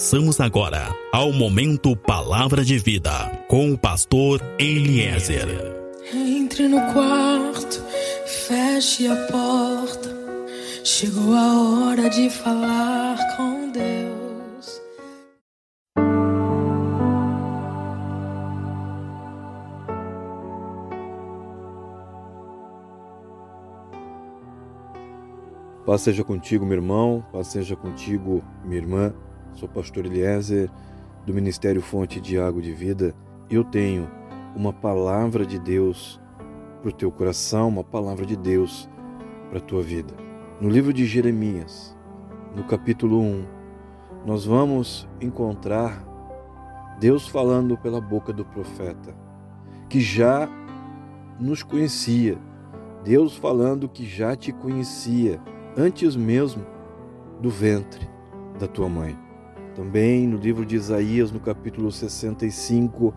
Passamos agora ao momento Palavra de Vida com o pastor Eliezer. Entre no quarto, feche a porta. Chegou a hora de falar com Deus. Paz seja contigo, meu irmão, paz seja contigo, minha irmã. Sou pastor Eliezer, do Ministério Fonte de Água de Vida. Eu tenho uma palavra de Deus para o teu coração, uma palavra de Deus para a tua vida. No livro de Jeremias, no capítulo 1, nós vamos encontrar Deus falando pela boca do profeta, que já nos conhecia, Deus falando que já te conhecia antes mesmo do ventre da tua mãe. Também no livro de Isaías, no capítulo 65,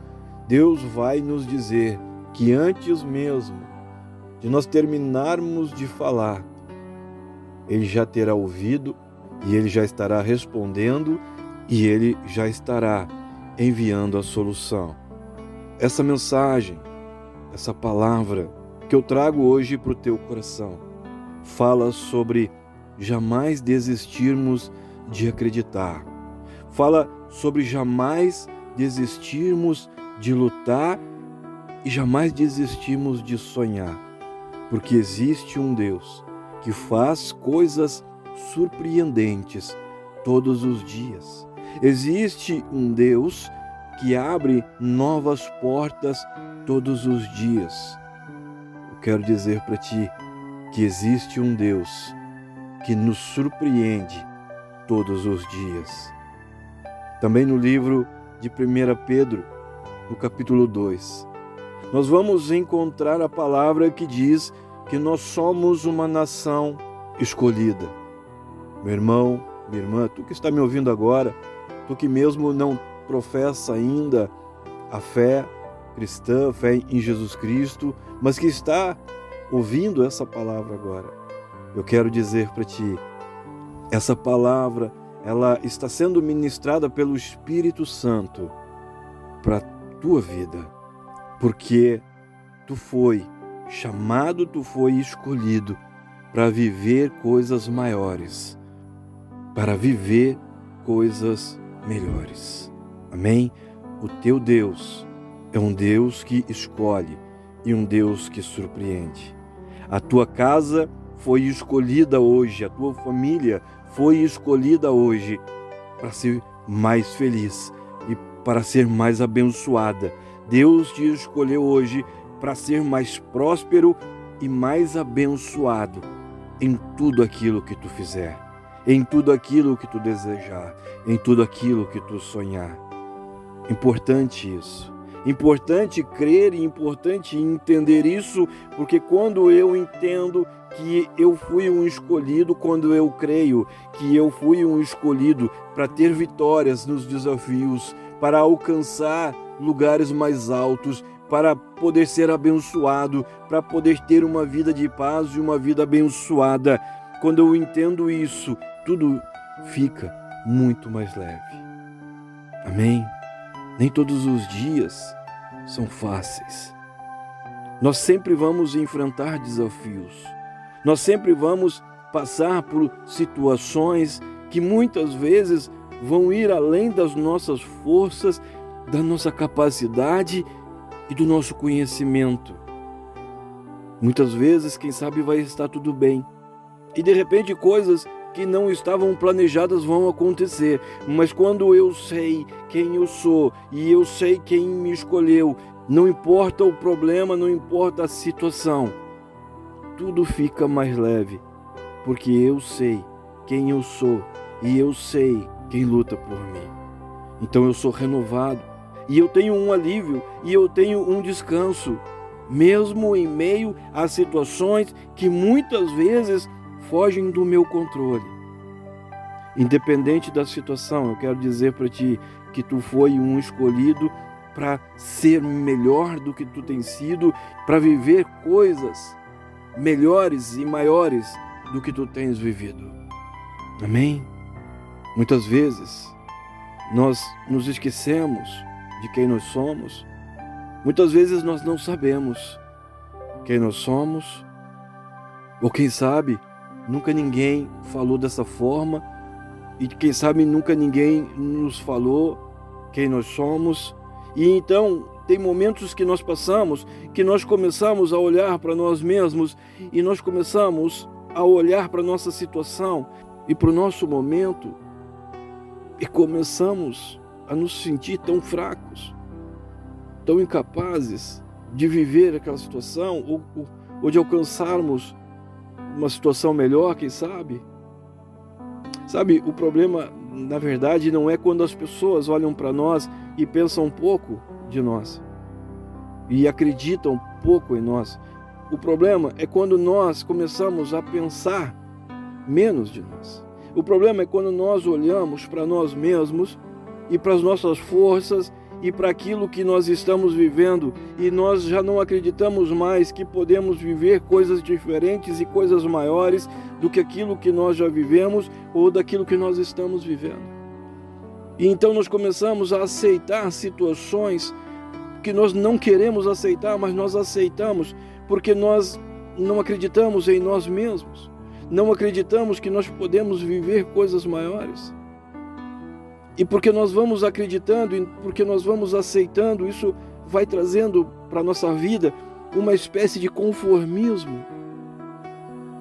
Deus vai nos dizer que antes mesmo de nós terminarmos de falar, Ele já terá ouvido e Ele já estará respondendo e Ele já estará enviando a solução. Essa mensagem, essa palavra que eu trago hoje para o teu coração, fala sobre jamais desistirmos de acreditar fala sobre jamais desistirmos de lutar e jamais desistirmos de sonhar, porque existe um Deus que faz coisas surpreendentes todos os dias. Existe um Deus que abre novas portas todos os dias. Eu quero dizer para ti que existe um Deus que nos surpreende todos os dias. Também no livro de 1 Pedro, no capítulo 2, nós vamos encontrar a palavra que diz que nós somos uma nação escolhida. Meu irmão, minha irmã, tu que está me ouvindo agora, tu que mesmo não professa ainda a fé cristã, a fé em Jesus Cristo, mas que está ouvindo essa palavra agora, eu quero dizer para ti, essa palavra ela está sendo ministrada pelo Espírito Santo para a tua vida, porque tu foi chamado, tu foi escolhido para viver coisas maiores, para viver coisas melhores. Amém? O teu Deus é um Deus que escolhe e um Deus que surpreende. A tua casa foi escolhida hoje, a tua família foi escolhida hoje para ser mais feliz e para ser mais abençoada. Deus te escolheu hoje para ser mais próspero e mais abençoado em tudo aquilo que tu fizer, em tudo aquilo que tu desejar, em tudo aquilo que tu sonhar. Importante isso. Importante crer e importante entender isso, porque quando eu entendo que eu fui um escolhido quando eu creio que eu fui um escolhido para ter vitórias nos desafios, para alcançar lugares mais altos, para poder ser abençoado, para poder ter uma vida de paz e uma vida abençoada. Quando eu entendo isso, tudo fica muito mais leve. Amém? Nem todos os dias são fáceis. Nós sempre vamos enfrentar desafios. Nós sempre vamos passar por situações que muitas vezes vão ir além das nossas forças, da nossa capacidade e do nosso conhecimento. Muitas vezes, quem sabe, vai estar tudo bem. E de repente, coisas que não estavam planejadas vão acontecer. Mas quando eu sei quem eu sou e eu sei quem me escolheu, não importa o problema, não importa a situação tudo fica mais leve, porque eu sei quem eu sou e eu sei quem luta por mim. Então eu sou renovado e eu tenho um alívio e eu tenho um descanso, mesmo em meio a situações que muitas vezes fogem do meu controle. Independente da situação, eu quero dizer para ti que tu foi um escolhido para ser melhor do que tu tens sido, para viver coisas melhores e maiores do que tu tens vivido. Amém? Muitas vezes Nós nos esquecemos de quem nós somos. Muitas vezes nós não sabemos quem nós somos, ou quem sabe, nunca ninguém falou dessa forma, e quem sabe nunca ninguém nos falou quem nós somos. E então tem momentos que nós passamos que nós começamos a olhar para nós mesmos e nós começamos a olhar para nossa situação e para o nosso momento e começamos a nos sentir tão fracos, tão incapazes de viver aquela situação ou, ou de alcançarmos uma situação melhor, quem sabe? Sabe, o problema, na verdade, não é quando as pessoas olham para nós e pensam um pouco de nós e acreditam pouco em nós. O problema é quando nós começamos a pensar menos de nós. O problema é quando nós olhamos para nós mesmos e para as nossas forças e para aquilo que nós estamos vivendo e nós já não acreditamos mais que podemos viver coisas diferentes e coisas maiores do que aquilo que nós já vivemos ou daquilo que nós estamos vivendo. E então nós começamos a aceitar situações que nós não queremos aceitar, mas nós aceitamos porque nós não acreditamos em nós mesmos. Não acreditamos que nós podemos viver coisas maiores. E porque nós vamos acreditando, e porque nós vamos aceitando, isso vai trazendo para a nossa vida uma espécie de conformismo.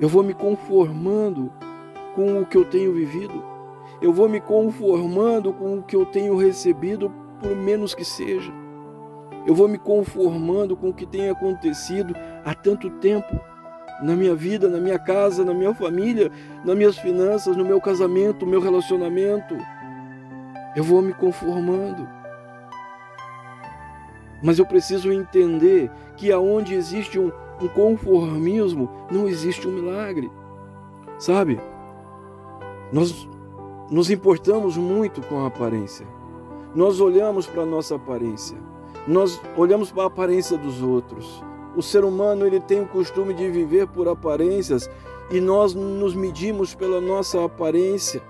Eu vou me conformando com o que eu tenho vivido. Eu vou me conformando com o que eu tenho recebido, por menos que seja. Eu vou me conformando com o que tem acontecido há tanto tempo na minha vida, na minha casa, na minha família, nas minhas finanças, no meu casamento, no meu relacionamento. Eu vou me conformando. Mas eu preciso entender que aonde existe um, um conformismo, não existe um milagre. Sabe? Nós nos importamos muito com a aparência. Nós olhamos para a nossa aparência. Nós olhamos para a aparência dos outros. O ser humano ele tem o costume de viver por aparências e nós nos medimos pela nossa aparência.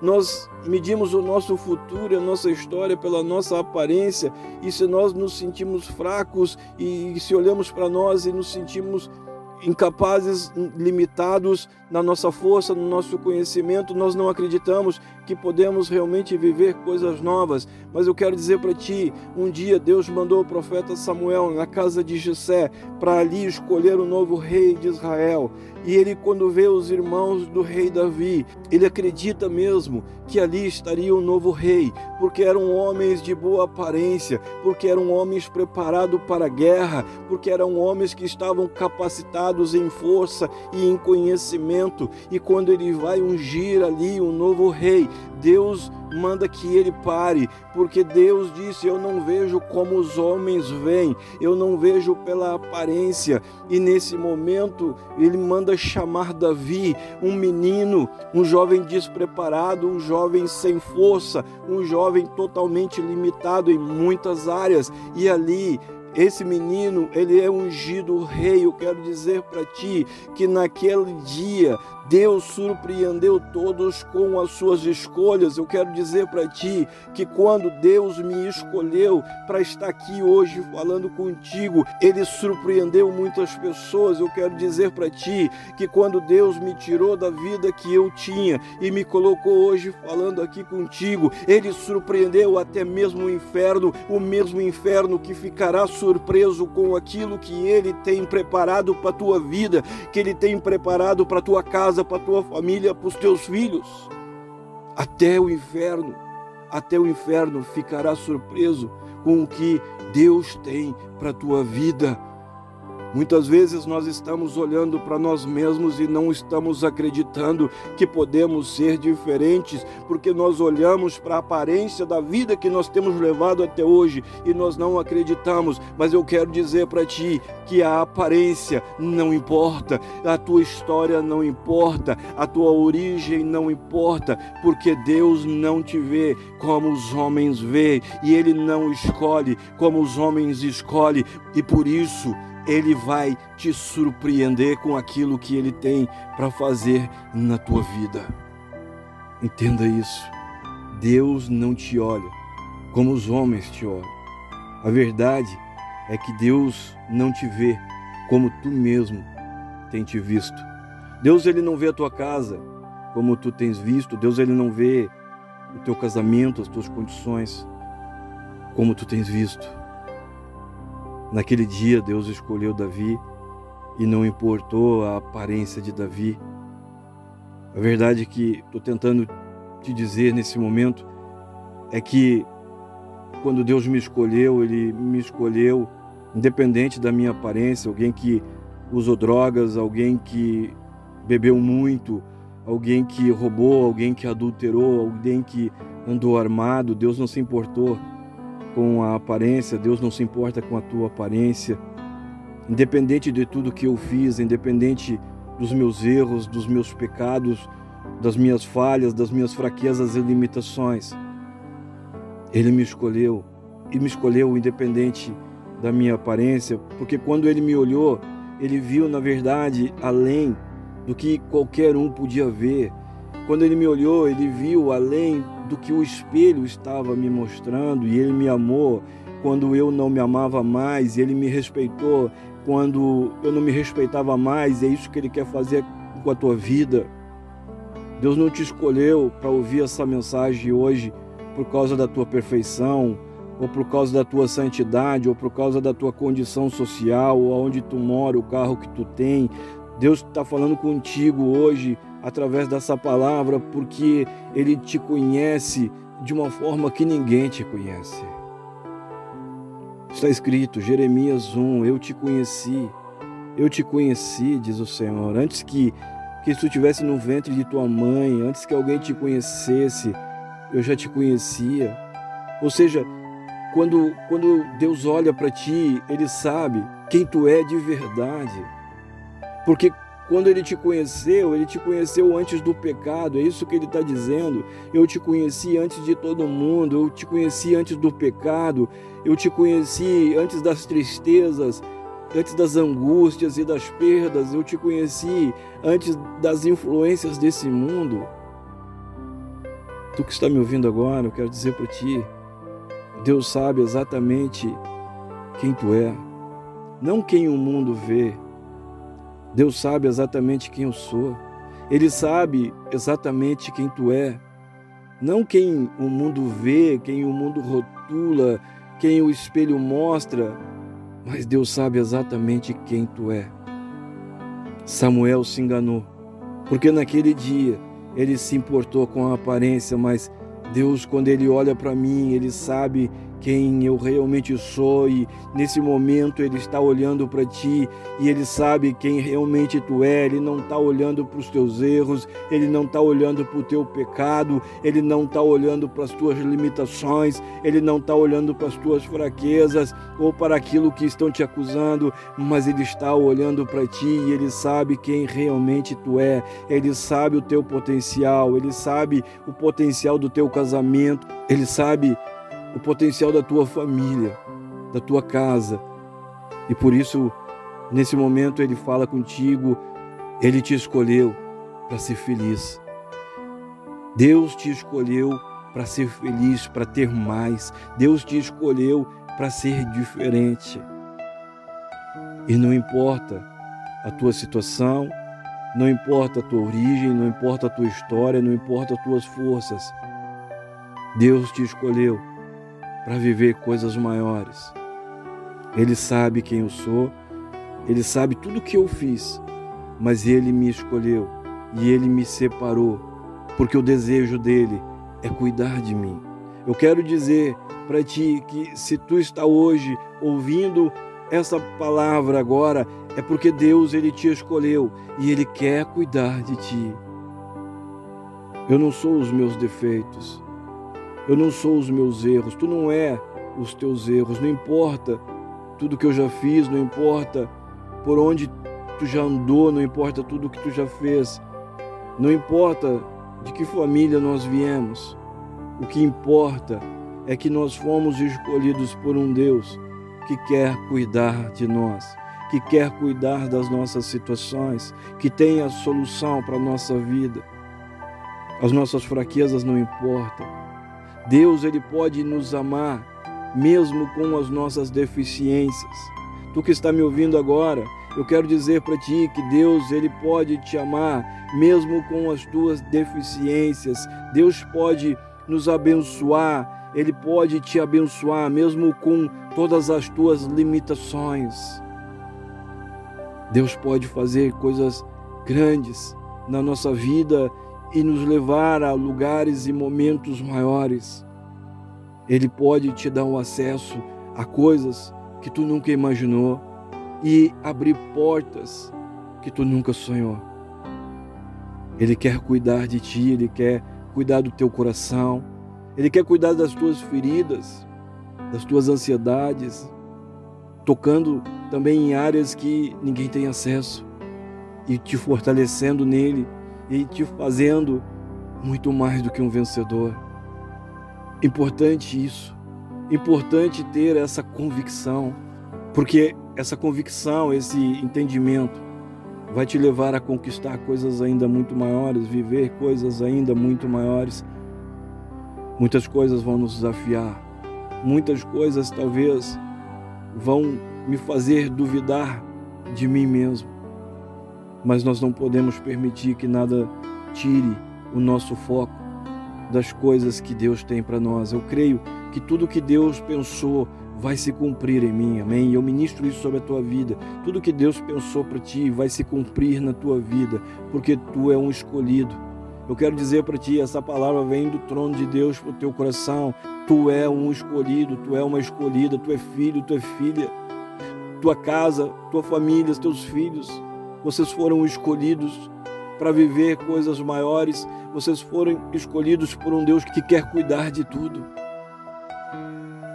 Nós medimos o nosso futuro, a nossa história pela nossa aparência, e se nós nos sentimos fracos e se olhamos para nós e nos sentimos incapazes, limitados na nossa força, no nosso conhecimento, nós não acreditamos que podemos realmente viver coisas novas. Mas eu quero dizer para ti, um dia Deus mandou o profeta Samuel na casa de Jessé para ali escolher o novo rei de Israel. E ele, quando vê os irmãos do rei Davi, ele acredita mesmo que ali estaria o um novo rei, porque eram homens de boa aparência, porque eram homens preparados para a guerra, porque eram homens que estavam capacitados em força e em conhecimento. E quando ele vai ungir ali um novo rei, Deus manda que ele pare, porque Deus disse: Eu não vejo como os homens veem, eu não vejo pela aparência. E nesse momento, ele manda chamar Davi, um menino, um jovem despreparado, um jovem sem força, um jovem totalmente limitado em muitas áreas. E ali esse menino, ele é ungido rei. Eu quero dizer para ti que naquele dia Deus surpreendeu todos com as suas escolhas. Eu quero dizer para ti que quando Deus me escolheu para estar aqui hoje falando contigo, Ele surpreendeu muitas pessoas. Eu quero dizer para ti que quando Deus me tirou da vida que eu tinha e me colocou hoje falando aqui contigo, Ele surpreendeu até mesmo o inferno, o mesmo inferno que ficará surpreso com aquilo que Ele tem preparado para tua vida, que Ele tem preparado para tua casa casa, para a tua família, para os teus filhos. Até o inferno, até o inferno ficará surpreso com o que Deus tem para a tua vida. Muitas vezes nós estamos olhando para nós mesmos e não estamos acreditando que podemos ser diferentes, porque nós olhamos para a aparência da vida que nós temos levado até hoje e nós não acreditamos. Mas eu quero dizer para ti que a aparência não importa, a tua história não importa, a tua origem não importa, porque Deus não te vê como os homens vê e Ele não escolhe como os homens escolhem, e por isso ele vai te surpreender com aquilo que Ele tem para fazer na tua vida. Entenda isso. Deus não te olha como os homens te olham. A verdade é que Deus não te vê como tu mesmo tem te visto. Deus ele não vê a tua casa como tu tens visto. Deus ele não vê o teu casamento, as tuas condições como tu tens visto. Naquele dia Deus escolheu Davi e não importou a aparência de Davi. A verdade que estou tentando te dizer nesse momento é que quando Deus me escolheu, Ele me escolheu independente da minha aparência, alguém que usou drogas, alguém que bebeu muito, alguém que roubou, alguém que adulterou, alguém que andou armado. Deus não se importou com a aparência, Deus não se importa com a tua aparência. Independente de tudo que eu fiz, independente dos meus erros, dos meus pecados, das minhas falhas, das minhas fraquezas e limitações, Ele me escolheu e me escolheu independente da minha aparência, porque quando Ele me olhou, Ele viu na verdade além do que qualquer um podia ver. Quando Ele me olhou, Ele viu além do que o espelho estava me mostrando e Ele me amou quando eu não me amava mais, Ele me respeitou quando eu não me respeitava mais, é isso que Ele quer fazer com a tua vida. Deus não te escolheu para ouvir essa mensagem hoje por causa da tua perfeição, ou por causa da tua santidade, ou por causa da tua condição social, ou aonde tu mora, o carro que tu tem. Deus está falando contigo hoje através dessa palavra porque Ele te conhece de uma forma que ninguém te conhece. Está escrito, Jeremias 1, eu te conheci, eu te conheci, diz o Senhor, antes que, que tu estivesse no ventre de tua mãe, antes que alguém te conhecesse, eu já te conhecia. Ou seja, quando, quando Deus olha para ti, Ele sabe quem tu é de verdade. Porque quando ele te conheceu, ele te conheceu antes do pecado, é isso que ele está dizendo. Eu te conheci antes de todo mundo, eu te conheci antes do pecado, eu te conheci antes das tristezas, antes das angústias e das perdas, eu te conheci antes das influências desse mundo. Tu que está me ouvindo agora, eu quero dizer para ti: Deus sabe exatamente quem tu é, não quem o mundo vê Deus sabe exatamente quem eu sou. Ele sabe exatamente quem tu é. Não quem o mundo vê, quem o mundo rotula, quem o espelho mostra, mas Deus sabe exatamente quem tu é. Samuel se enganou, porque naquele dia ele se importou com a aparência, mas Deus, quando Ele olha para mim, Ele sabe quem eu realmente sou e nesse momento ele está olhando para ti e ele sabe quem realmente tu é, ele não está olhando para os teus erros, ele não está olhando para o teu pecado, ele não está olhando para as tuas limitações, ele não está olhando para as tuas fraquezas ou para aquilo que estão te acusando, mas ele está olhando para ti e ele sabe quem realmente tu é, ele sabe o teu potencial, ele sabe o potencial do teu casamento, ele sabe o potencial da tua família, da tua casa. E por isso, nesse momento, Ele fala contigo, Ele te escolheu para ser feliz. Deus te escolheu para ser feliz, para ter mais. Deus te escolheu para ser diferente. E não importa a tua situação, não importa a tua origem, não importa a tua história, não importa as tuas forças. Deus te escolheu para viver coisas maiores. Ele sabe quem eu sou, ele sabe tudo que eu fiz, mas ele me escolheu e ele me separou, porque o desejo dele é cuidar de mim. Eu quero dizer para ti que se tu está hoje ouvindo essa palavra agora, é porque Deus ele te escolheu e ele quer cuidar de ti. Eu não sou os meus defeitos. Eu não sou os meus erros, tu não é os teus erros, não importa tudo que eu já fiz, não importa por onde tu já andou, não importa tudo que tu já fez, não importa de que família nós viemos. O que importa é que nós fomos escolhidos por um Deus que quer cuidar de nós, que quer cuidar das nossas situações, que tem a solução para a nossa vida. As nossas fraquezas não importam, Deus ele pode nos amar mesmo com as nossas deficiências. Tu que está me ouvindo agora, eu quero dizer para ti que Deus ele pode te amar mesmo com as tuas deficiências. Deus pode nos abençoar, ele pode te abençoar mesmo com todas as tuas limitações. Deus pode fazer coisas grandes na nossa vida e nos levar a lugares e momentos maiores. Ele pode te dar um acesso a coisas que tu nunca imaginou e abrir portas que tu nunca sonhou. Ele quer cuidar de ti, ele quer cuidar do teu coração, ele quer cuidar das tuas feridas, das tuas ansiedades, tocando também em áreas que ninguém tem acesso e te fortalecendo nele e te fazendo muito mais do que um vencedor. Importante isso. Importante ter essa convicção, porque essa convicção, esse entendimento vai te levar a conquistar coisas ainda muito maiores, viver coisas ainda muito maiores. Muitas coisas vão nos desafiar, muitas coisas talvez vão me fazer duvidar de mim mesmo. Mas nós não podemos permitir que nada tire o nosso foco das coisas que Deus tem para nós. Eu creio que tudo que Deus pensou vai se cumprir em mim, amém? Eu ministro isso sobre a tua vida. Tudo que Deus pensou para ti vai se cumprir na tua vida, porque tu é um escolhido. Eu quero dizer para ti, essa palavra vem do trono de Deus para o teu coração. Tu é um escolhido, tu é uma escolhida, tu é filho, tu é filha. Tua casa, tua família, teus filhos, vocês foram escolhidos para viver coisas maiores, vocês foram escolhidos por um Deus que quer cuidar de tudo.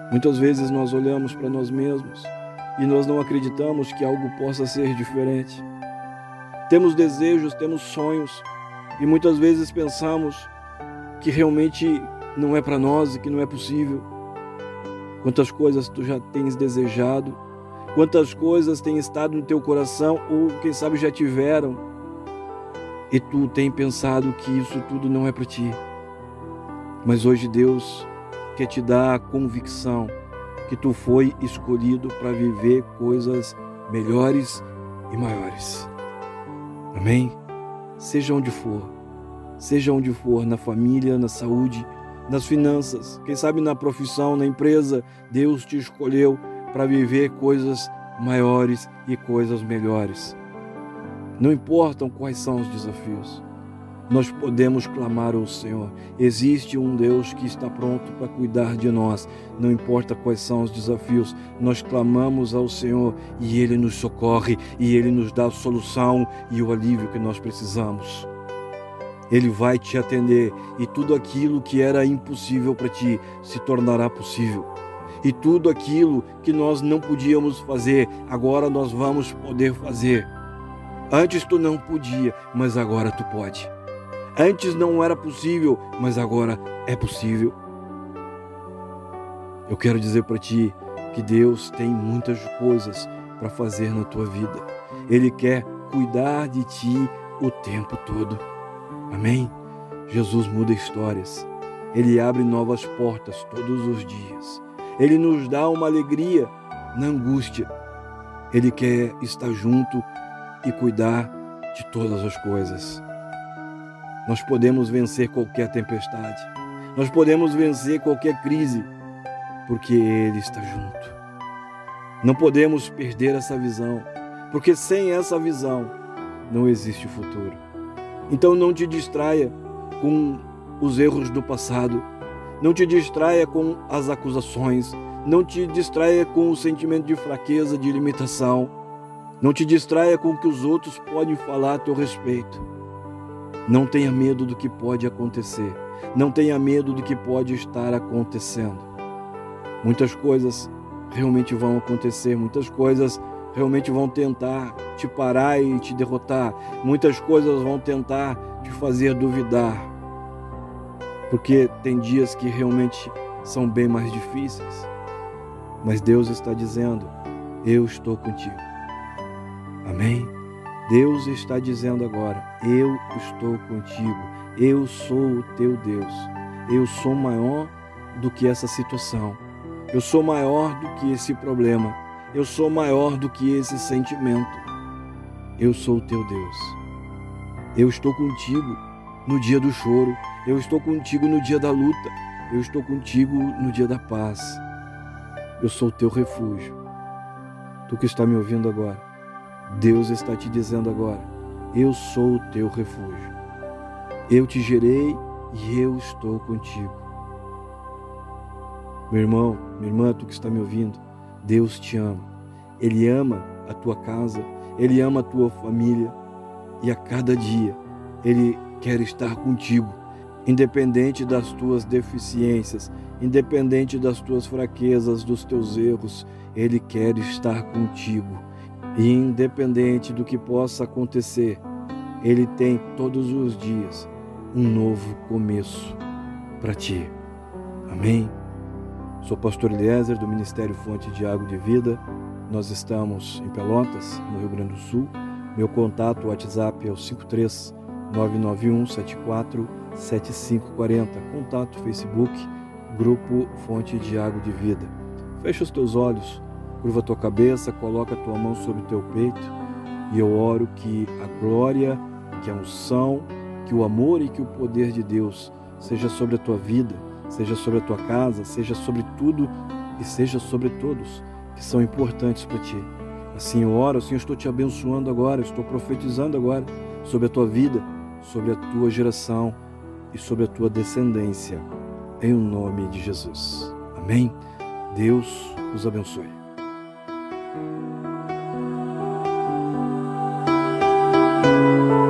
Muitas vezes nós olhamos para nós mesmos e nós não acreditamos que algo possa ser diferente. Temos desejos, temos sonhos e muitas vezes pensamos que realmente não é para nós e que não é possível. Quantas coisas tu já tens desejado, quantas coisas têm estado no teu coração ou quem sabe já tiveram e tu tem pensado que isso tudo não é para ti. Mas hoje Deus quer te dar a convicção que tu foi escolhido para viver coisas melhores e maiores. Amém? Seja onde for, seja onde for, na família, na saúde, nas finanças, quem sabe na profissão, na empresa, Deus te escolheu para viver coisas maiores e coisas melhores. Não importam quais são os desafios nós podemos clamar ao Senhor. Existe um Deus que está pronto para cuidar de nós, não importa quais são os desafios, nós clamamos ao Senhor e Ele nos socorre e Ele nos dá a solução e o alívio que nós precisamos. Ele vai te atender e tudo aquilo que era impossível para ti se tornará possível. E tudo aquilo que nós não podíamos fazer, agora nós vamos poder fazer. Antes tu não podia, mas agora tu pode. Antes não era possível, mas agora é possível. Eu quero dizer para ti que Deus tem muitas coisas para fazer na tua vida. Ele quer cuidar de ti o tempo todo. Amém? Jesus muda histórias. Ele abre novas portas todos os dias. Ele nos dá uma alegria na angústia. Ele quer estar junto e cuidar de todas as coisas. Nós podemos vencer qualquer tempestade. Nós podemos vencer qualquer crise, porque Ele está junto. Não podemos perder essa visão, porque sem essa visão não existe futuro. Então não te distraia com os erros do passado, não te distraia com as acusações, não te distraia com o sentimento de fraqueza, de limitação, não te distraia com o que os outros podem falar a teu respeito. Não tenha medo do que pode acontecer. Não tenha medo do que pode estar acontecendo. Muitas coisas realmente vão acontecer, muitas coisas realmente vão tentar te parar e te derrotar. Muitas coisas vão tentar te fazer duvidar. Porque tem dias que realmente são bem mais difíceis. Mas Deus está dizendo: Eu estou contigo. Amém? Deus está dizendo agora: Eu estou contigo, eu sou o teu Deus, eu sou maior do que essa situação. Eu sou maior do que esse problema. Eu sou maior do que esse sentimento. Eu sou o teu Deus. Eu estou contigo no dia do choro. Eu estou contigo no dia da luta. Eu estou contigo no dia da paz. Eu sou o teu refúgio. Tu que está me ouvindo agora, Deus está te dizendo agora: Eu sou o teu refúgio. Eu te gerei e eu estou contigo. Meu irmão, minha irmã, tu que está me ouvindo, Deus te ama. Ele ama a tua casa, ele ama a tua família e a cada dia ele quer estar contigo independente das tuas deficiências, independente das tuas fraquezas, dos teus erros, Ele quer estar contigo. E independente do que possa acontecer, Ele tem todos os dias um novo começo para ti. Amém? Sou pastor Eliezer do Ministério Fonte de Água de Vida. Nós estamos em Pelotas, no Rio Grande do Sul. Meu contato WhatsApp é o 53 991 74 7540. Contato Facebook, Grupo Fonte de Água de Vida. Fecha os teus olhos, curva tua cabeça, coloca tua mão sobre o teu peito e eu oro que a glória, que a unção, que o amor e que o poder de Deus seja sobre a tua vida, seja sobre a tua casa, seja sobre tudo e seja sobre todos que são importantes para ti. Assim eu oro, assim eu estou te abençoando agora, estou profetizando agora sobre a tua vida, sobre a tua geração e sobre a tua descendência, em nome de Jesus. Amém? Deus os abençoe. Música